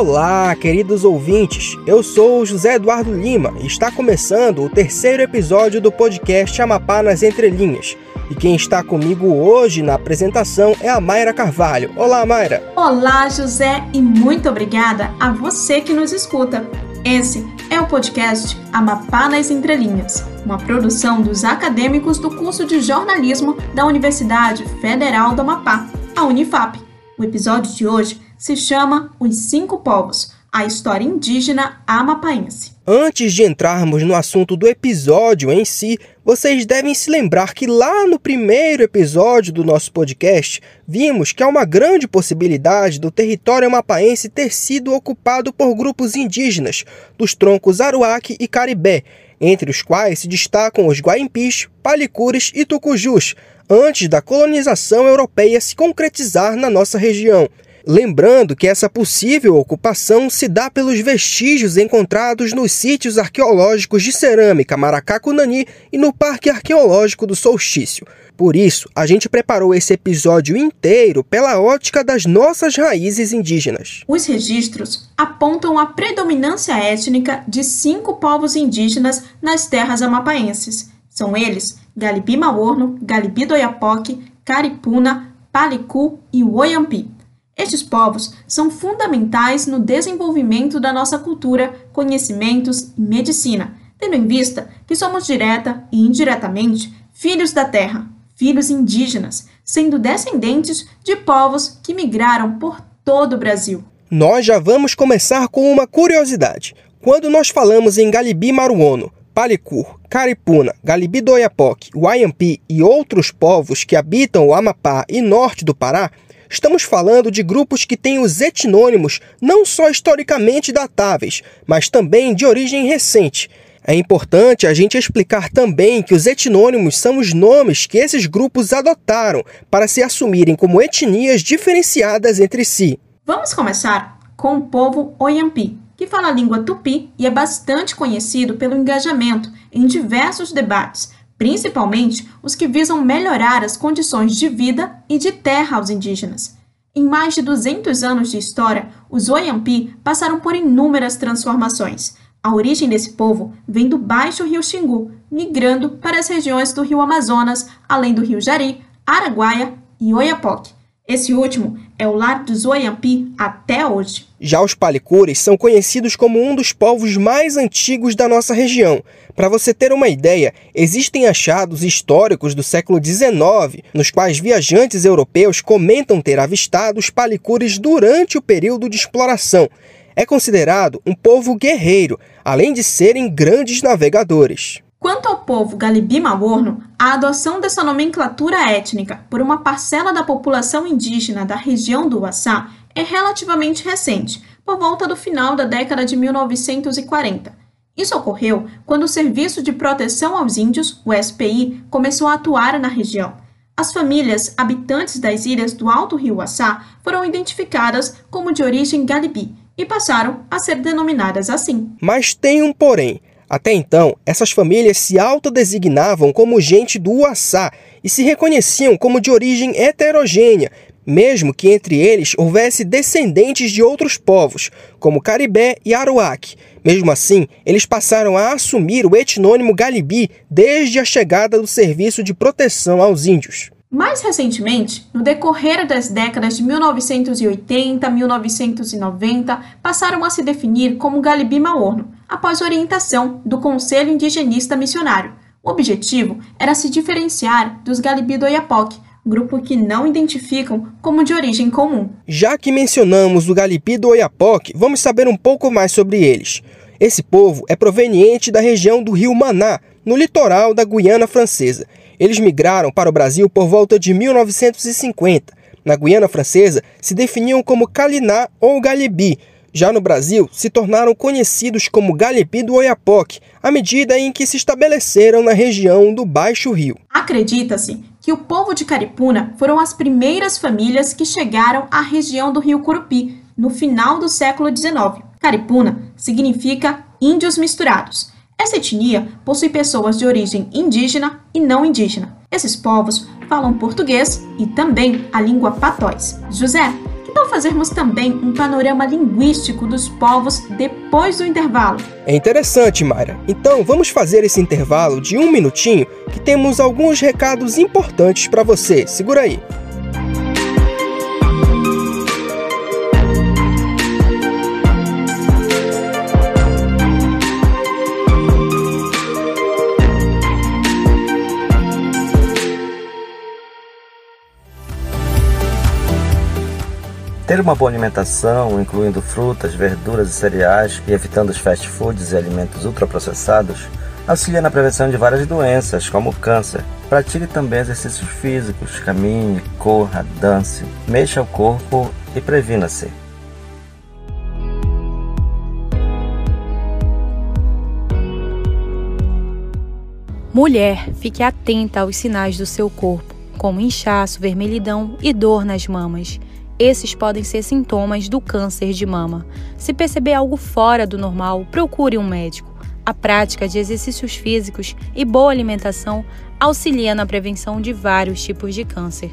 Olá, queridos ouvintes. Eu sou o José Eduardo Lima e está começando o terceiro episódio do podcast Amapá nas Entrelinhas. E quem está comigo hoje na apresentação é a Mayra Carvalho. Olá, Mayra. Olá, José, e muito obrigada a você que nos escuta. Esse é o podcast Amapá nas Entrelinhas, uma produção dos acadêmicos do curso de jornalismo da Universidade Federal do Amapá, a Unifap. O episódio de hoje se chama Os Cinco Povos a história indígena amapaense. Antes de entrarmos no assunto do episódio em si, vocês devem se lembrar que lá no primeiro episódio do nosso podcast, vimos que há uma grande possibilidade do território amapaense ter sido ocupado por grupos indígenas dos troncos Aruaque e Caribé, entre os quais se destacam os Guaimpis, Palicures e Tucujus, antes da colonização europeia se concretizar na nossa região. Lembrando que essa possível ocupação se dá pelos vestígios encontrados nos sítios arqueológicos de cerâmica Maracá-Cunani e no Parque Arqueológico do Solstício. Por isso, a gente preparou esse episódio inteiro pela ótica das nossas raízes indígenas. Os registros apontam a predominância étnica de cinco povos indígenas nas terras amapaenses. São eles Galibi Maorno, Galibi Doiapoque, Caripuna, Palicu e Oiampi. Estes povos são fundamentais no desenvolvimento da nossa cultura, conhecimentos e medicina, tendo em vista que somos direta e indiretamente filhos da terra, filhos indígenas, sendo descendentes de povos que migraram por todo o Brasil. Nós já vamos começar com uma curiosidade. Quando nós falamos em Galibi Maruono, Palicur, Caripuna, Galibi do Oiapoque, Wayampi e outros povos que habitam o Amapá e norte do Pará, Estamos falando de grupos que têm os etnônimos não só historicamente datáveis, mas também de origem recente. É importante a gente explicar também que os etnônimos são os nomes que esses grupos adotaram para se assumirem como etnias diferenciadas entre si. Vamos começar com o povo Oyampi, que fala a língua tupi e é bastante conhecido pelo engajamento em diversos debates, principalmente os que visam melhorar as condições de vida e de terra aos indígenas. Em mais de 200 anos de história, os Oyampi passaram por inúmeras transformações. A origem desse povo vem do Baixo Rio Xingu, migrando para as regiões do Rio Amazonas, além do Rio Jari, Araguaia e Oiapoque. Esse último é o lar dos Oiampi até hoje. Já os Palicures são conhecidos como um dos povos mais antigos da nossa região. Para você ter uma ideia, existem achados históricos do século XIX, nos quais viajantes europeus comentam ter avistado os Palicures durante o período de exploração. É considerado um povo guerreiro, além de serem grandes navegadores. Quanto ao povo Galibi-Maorno, a adoção dessa nomenclatura étnica por uma parcela da população indígena da região do Uaçá é relativamente recente, por volta do final da década de 1940. Isso ocorreu quando o Serviço de Proteção aos Índios, o SPI, começou a atuar na região. As famílias habitantes das ilhas do Alto Rio Uaçá foram identificadas como de origem Galibi e passaram a ser denominadas assim. Mas tem um porém. Até então, essas famílias se autodesignavam como gente do Uaçá e se reconheciam como de origem heterogênea, mesmo que entre eles houvesse descendentes de outros povos, como Caribé e Aruac. Mesmo assim, eles passaram a assumir o etnônimo Galibi desde a chegada do Serviço de Proteção aos Índios. Mais recentemente, no decorrer das décadas de 1980 a 1990, passaram a se definir como Galibi Maorno, após orientação do Conselho Indigenista Missionário. O objetivo era se diferenciar dos Galibi do Oiapoque, grupo que não identificam como de origem comum. Já que mencionamos o Galibi do Oiapoque, vamos saber um pouco mais sobre eles. Esse povo é proveniente da região do rio Maná, no litoral da Guiana Francesa eles migraram para o Brasil por volta de 1950. Na Guiana Francesa, se definiam como Caliná ou Galibi. Já no Brasil, se tornaram conhecidos como Galibi do Oiapoque, à medida em que se estabeleceram na região do Baixo Rio. Acredita-se que o povo de Caripuna foram as primeiras famílias que chegaram à região do rio Curupi, no final do século XIX. Caripuna significa índios misturados essa etnia possui pessoas de origem indígena e não indígena. Esses povos falam português e também a língua patóis. José, Que tal fazermos também um panorama linguístico dos povos depois do intervalo? É interessante, Mayra. Então vamos fazer esse intervalo de um minutinho que temos alguns recados importantes para você. Segura aí. Ter uma boa alimentação, incluindo frutas, verduras e cereais e evitando os fast foods e alimentos ultraprocessados, auxilia na prevenção de várias doenças, como o câncer. Pratique também exercícios físicos, caminhe, corra, dance, mexa o corpo e previna-se. Mulher, fique atenta aos sinais do seu corpo, como inchaço, vermelhidão e dor nas mamas. Esses podem ser sintomas do câncer de mama. Se perceber algo fora do normal, procure um médico. A prática de exercícios físicos e boa alimentação auxilia na prevenção de vários tipos de câncer.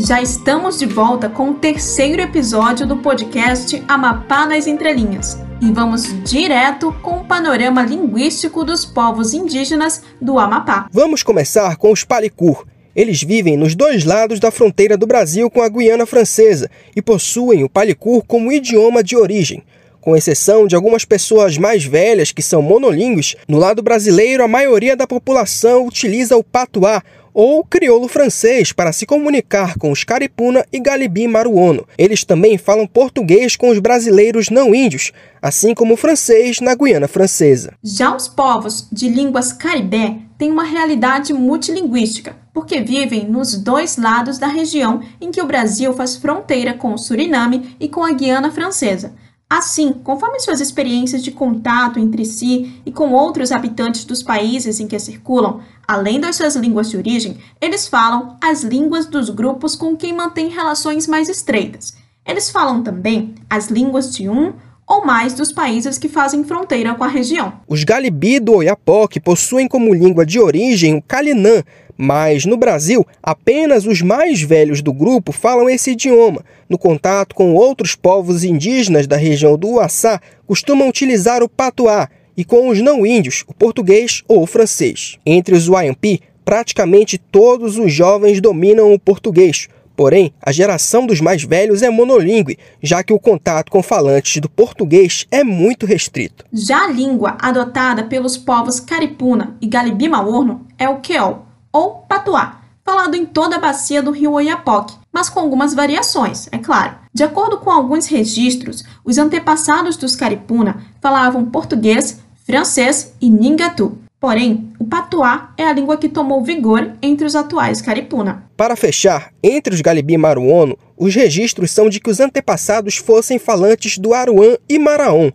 Já estamos de volta com o terceiro episódio do podcast Amapá nas Entrelinhas e vamos direto com o panorama linguístico dos povos indígenas do Amapá. Vamos começar com os Palicur. Eles vivem nos dois lados da fronteira do Brasil com a Guiana Francesa e possuem o Palicur como idioma de origem. Com exceção de algumas pessoas mais velhas que são monolíngues, no lado brasileiro a maioria da população utiliza o patuá, ou crioulo francês para se comunicar com os caripuna e galibi maruono. Eles também falam português com os brasileiros não índios, assim como o francês na Guiana Francesa. Já os povos de línguas caribé têm uma realidade multilinguística, porque vivem nos dois lados da região em que o Brasil faz fronteira com o Suriname e com a Guiana Francesa. Assim, conforme suas experiências de contato entre si e com outros habitantes dos países em que circulam, além das suas línguas de origem, eles falam as línguas dos grupos com quem mantêm relações mais estreitas. Eles falam também as línguas de um ou mais dos países que fazem fronteira com a região. Os Galibi do Oiapoque possuem como língua de origem o Calinã, mas no Brasil, apenas os mais velhos do grupo falam esse idioma. No contato com outros povos indígenas da região do Uaçá, costumam utilizar o patuá e com os não índios, o português ou o francês. Entre os Wayampi, praticamente todos os jovens dominam o português. Porém, a geração dos mais velhos é monolíngue, já que o contato com falantes do português é muito restrito. Já a língua adotada pelos povos Caripuna e Galibi-Maorno é o Queol, ou patuá, falado em toda a bacia do rio Oiapoque, mas com algumas variações, é claro. De acordo com alguns registros, os antepassados dos Caripuna falavam português, francês e ningatu. Porém, o patuá é a língua que tomou vigor entre os atuais Caripuna. Para fechar, entre os Galibi Maruono, os registros são de que os antepassados fossem falantes do Aruã e Maraon,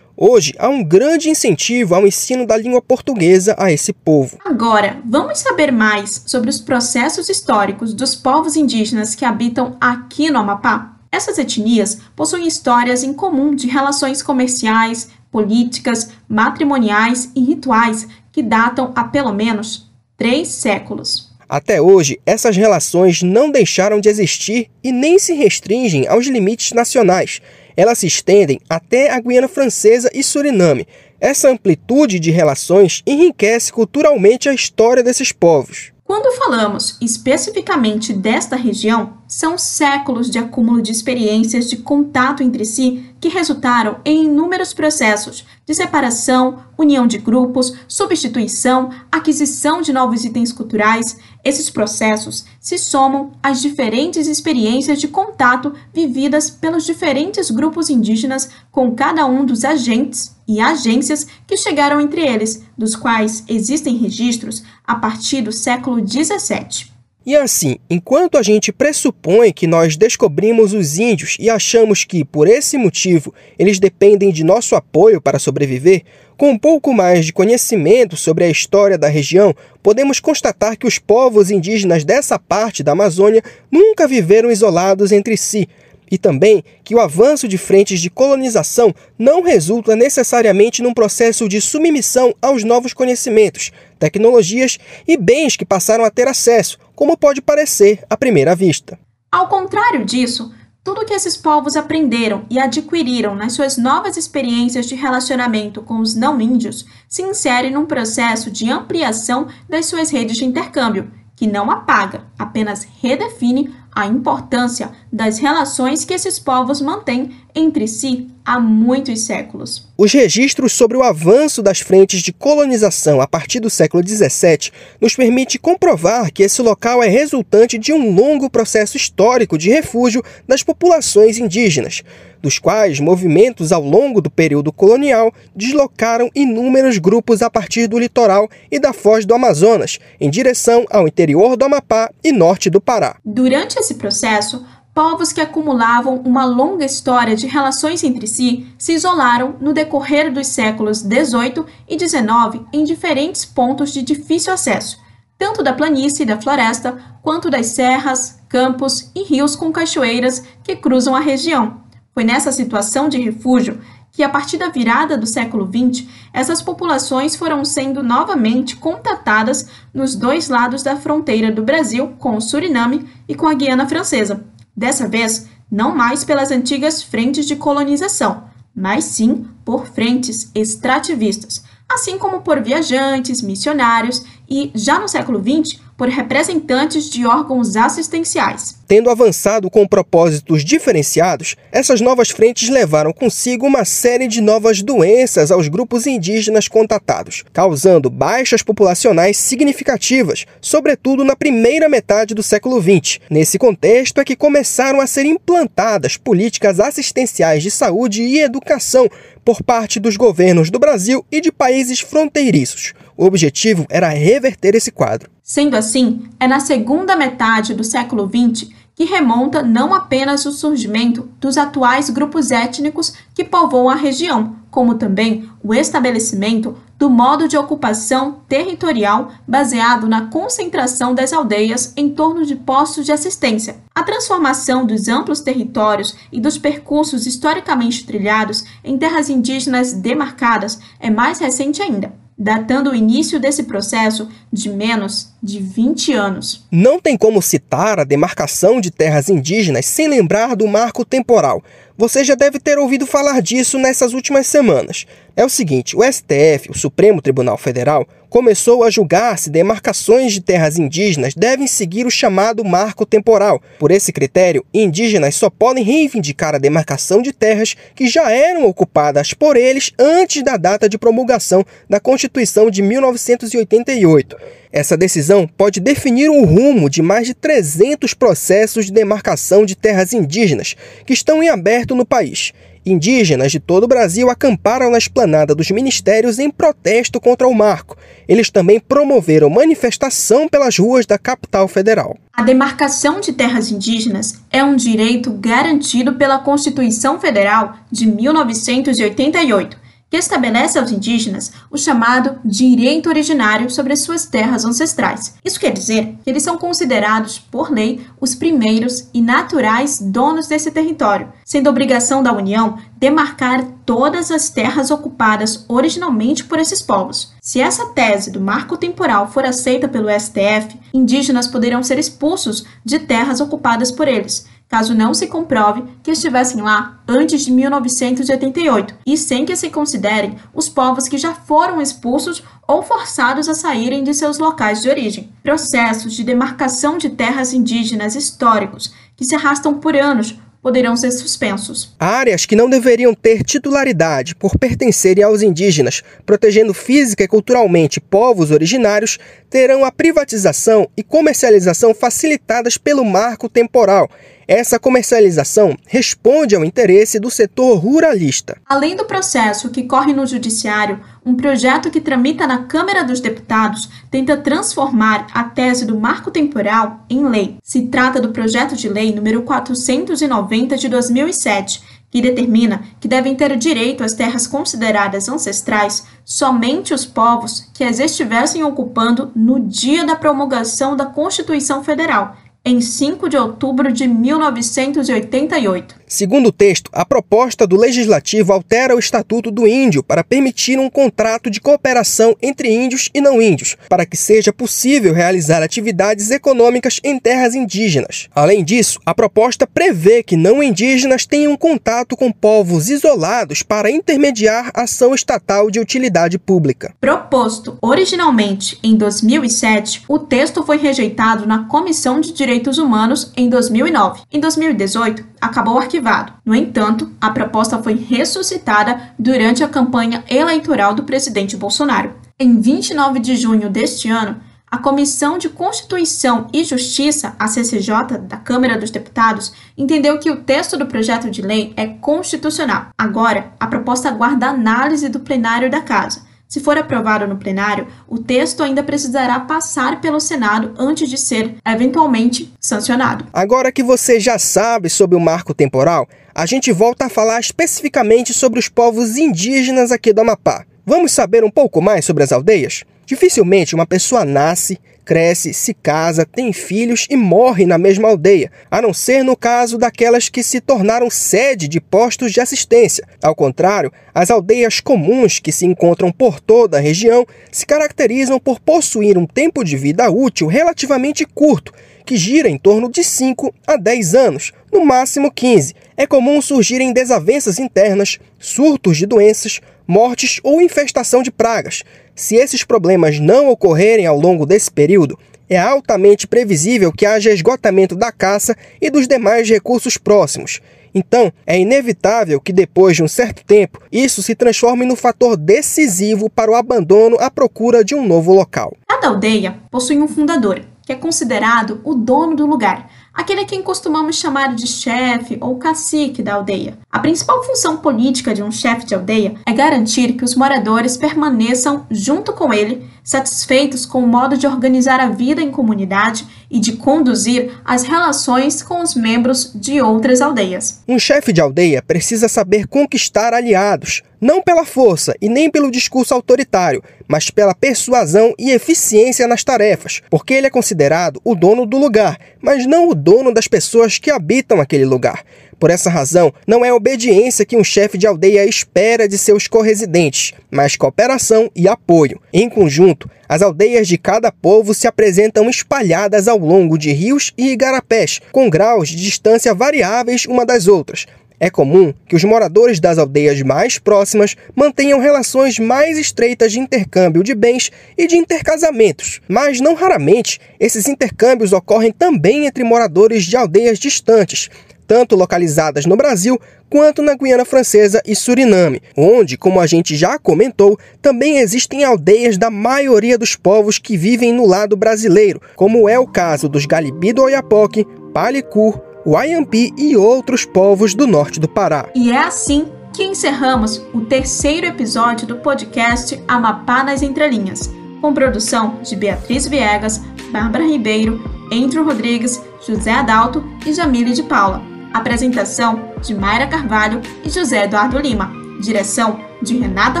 Hoje, há um grande incentivo ao ensino da língua portuguesa a esse povo. Agora, vamos saber mais sobre os processos históricos dos povos indígenas que habitam aqui no Amapá? Essas etnias possuem histórias em comum de relações comerciais, políticas, matrimoniais e rituais que datam há pelo menos três séculos. Até hoje, essas relações não deixaram de existir e nem se restringem aos limites nacionais elas se estendem até a Guiana Francesa e Suriname. Essa amplitude de relações enriquece culturalmente a história desses povos. Quando falamos especificamente desta região, são séculos de acúmulo de experiências de contato entre si que resultaram em inúmeros processos de separação, união de grupos, substituição, aquisição de novos itens culturais. Esses processos se somam às diferentes experiências de contato vividas pelos diferentes grupos indígenas com cada um dos agentes e agências que chegaram entre eles, dos quais existem registros a partir do século XVII. E assim, enquanto a gente pressupõe que nós descobrimos os índios e achamos que, por esse motivo, eles dependem de nosso apoio para sobreviver, com um pouco mais de conhecimento sobre a história da região, podemos constatar que os povos indígenas dessa parte da Amazônia nunca viveram isolados entre si, e também que o avanço de frentes de colonização não resulta necessariamente num processo de submissão aos novos conhecimentos, tecnologias e bens que passaram a ter acesso, como pode parecer à primeira vista. Ao contrário disso, tudo que esses povos aprenderam e adquiriram nas suas novas experiências de relacionamento com os não-índios se insere num processo de ampliação das suas redes de intercâmbio, que não apaga, apenas redefine a importância das relações que esses povos mantêm entre si há muitos séculos. Os registros sobre o avanço das frentes de colonização a partir do século XVII nos permite comprovar que esse local é resultante de um longo processo histórico de refúgio das populações indígenas, dos quais movimentos ao longo do período colonial deslocaram inúmeros grupos a partir do litoral e da foz do Amazonas, em direção ao interior do Amapá e norte do Pará. Durante esse processo, povos que acumulavam uma longa história de relações entre si se isolaram no decorrer dos séculos XVIII e XIX em diferentes pontos de difícil acesso, tanto da planície e da floresta, quanto das serras, campos e rios com cachoeiras que cruzam a região. Foi nessa situação de refúgio que, a partir da virada do século XX, essas populações foram sendo novamente contatadas nos dois lados da fronteira do Brasil com o Suriname e com a Guiana Francesa, Dessa vez, não mais pelas antigas frentes de colonização, mas sim por frentes extrativistas, assim como por viajantes, missionários e, já no século XX, por representantes de órgãos assistenciais. Tendo avançado com propósitos diferenciados, essas novas frentes levaram consigo uma série de novas doenças aos grupos indígenas contatados, causando baixas populacionais significativas, sobretudo na primeira metade do século XX. Nesse contexto é que começaram a ser implantadas políticas assistenciais de saúde e educação por parte dos governos do Brasil e de países fronteiriços. O objetivo era reverter esse quadro. Sendo assim, é na segunda metade do século XX que remonta não apenas o surgimento dos atuais grupos étnicos que povoam a região, como também o estabelecimento do modo de ocupação territorial baseado na concentração das aldeias em torno de postos de assistência. A transformação dos amplos territórios e dos percursos historicamente trilhados em terras indígenas demarcadas é mais recente ainda datando o início desse processo de menos de 20 anos. Não tem como citar a demarcação de terras indígenas sem lembrar do marco temporal. Você já deve ter ouvido falar disso nessas últimas semanas. É o seguinte: o STF, o Supremo Tribunal Federal, começou a julgar se demarcações de terras indígenas devem seguir o chamado marco temporal. Por esse critério, indígenas só podem reivindicar a demarcação de terras que já eram ocupadas por eles antes da data de promulgação da Constituição de 1988. Essa decisão pode definir o rumo de mais de 300 processos de demarcação de terras indígenas que estão em aberto no país. Indígenas de todo o Brasil acamparam na esplanada dos ministérios em protesto contra o marco. Eles também promoveram manifestação pelas ruas da capital federal. A demarcação de terras indígenas é um direito garantido pela Constituição Federal de 1988 que estabelece aos indígenas o chamado direito originário sobre as suas terras ancestrais. Isso quer dizer que eles são considerados, por lei, os primeiros e naturais donos desse território, sendo obrigação da União demarcar todas as terras ocupadas originalmente por esses povos. Se essa tese do marco temporal for aceita pelo STF, indígenas poderão ser expulsos de terras ocupadas por eles caso não se comprove que estivessem lá antes de 1988 e sem que se considerem os povos que já foram expulsos ou forçados a saírem de seus locais de origem. Processos de demarcação de terras indígenas históricos que se arrastam por anos poderão ser suspensos. Áreas que não deveriam ter titularidade por pertencerem aos indígenas, protegendo física e culturalmente povos originários, terão a privatização e comercialização facilitadas pelo marco temporal Essa comercialização responde ao interesse do setor ruralista. Além do processo que corre no Judiciário, um projeto que tramita na Câmara dos Deputados tenta transformar a tese do marco temporal em lei. Se trata do projeto de lei número 490 de 2007, que determina que devem ter direito às terras consideradas ancestrais somente os povos que as estivessem ocupando no dia da promulgação da Constituição Federal em 5 de outubro de 1988. Segundo o texto, a proposta do legislativo altera o Estatuto do Índio para permitir um contrato de cooperação entre índios e não índios, para que seja possível realizar atividades econômicas em terras indígenas. Além disso, a proposta prevê que não indígenas tenham contato com povos isolados para intermediar ação estatal de utilidade pública. Proposto originalmente em 2007, o texto foi rejeitado na Comissão de Direitos Humanos em 2009. Em 2018, acabou arquivado. No entanto, a proposta foi ressuscitada durante a campanha eleitoral do presidente Bolsonaro. Em 29 de junho deste ano, a Comissão de Constituição e Justiça, a CCJ, da Câmara dos Deputados, entendeu que o texto do projeto de lei é constitucional. Agora, a proposta aguarda análise do plenário da Casa. Se for aprovado no plenário, o texto ainda precisará passar pelo Senado antes de ser eventualmente sancionado. Agora que você já sabe sobre o marco temporal, a gente volta a falar especificamente sobre os povos indígenas aqui do Amapá. Vamos saber um pouco mais sobre as aldeias? Dificilmente uma pessoa nasce, cresce, se casa, tem filhos e morre na mesma aldeia, a não ser no caso daquelas que se tornaram sede de postos de assistência. Ao contrário, as aldeias comuns que se encontram por toda a região se caracterizam por possuir um tempo de vida útil relativamente curto, que gira em torno de 5 a 10 anos, no máximo 15. É comum surgirem desavenças internas, surtos de doenças, mortes ou infestação de pragas. Se esses problemas não ocorrerem ao longo desse período, é altamente previsível que haja esgotamento da caça e dos demais recursos próximos. Então, é inevitável que depois de um certo tempo, isso se transforme no fator decisivo para o abandono à procura de um novo local. Cada aldeia possui um fundador, que é considerado o dono do lugar, aquele a quem costumamos chamar de chefe ou cacique da aldeia. A principal função política de um chefe de aldeia é garantir que os moradores permaneçam junto com ele, satisfeitos com o modo de organizar a vida em comunidade e de conduzir as relações com os membros de outras aldeias. Um chefe de aldeia precisa saber conquistar aliados, não pela força e nem pelo discurso autoritário, mas pela persuasão e eficiência nas tarefas, porque ele é considerado o dono do lugar, mas não o dono das pessoas que habitam aquele lugar. Por essa razão, não é obediência que um chefe de aldeia espera de seus corresidentes, mas cooperação e apoio. Em conjunto, as aldeias de cada povo se apresentam espalhadas ao longo de rios e igarapés, com graus de distância variáveis uma das outras. É comum que os moradores das aldeias mais próximas mantenham relações mais estreitas de intercâmbio de bens e de intercasamentos, mas não raramente esses intercâmbios ocorrem também entre moradores de aldeias distantes, tanto localizadas no Brasil quanto na Guiana Francesa e Suriname, onde, como a gente já comentou, também existem aldeias da maioria dos povos que vivem no lado brasileiro, como é o caso dos Galibi do Oiapoque, Palicur, Wayampi e outros povos do norte do Pará. E é assim que encerramos o terceiro episódio do podcast Amapá nas Entrelinhas, com produção de Beatriz Viegas, Bárbara Ribeiro, Andrew Rodrigues, José Adalto e Jamile de Paula. Apresentação de Mayra Carvalho e José Eduardo Lima. Direção de Renata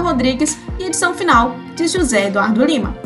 Rodrigues e edição final de José Eduardo Lima.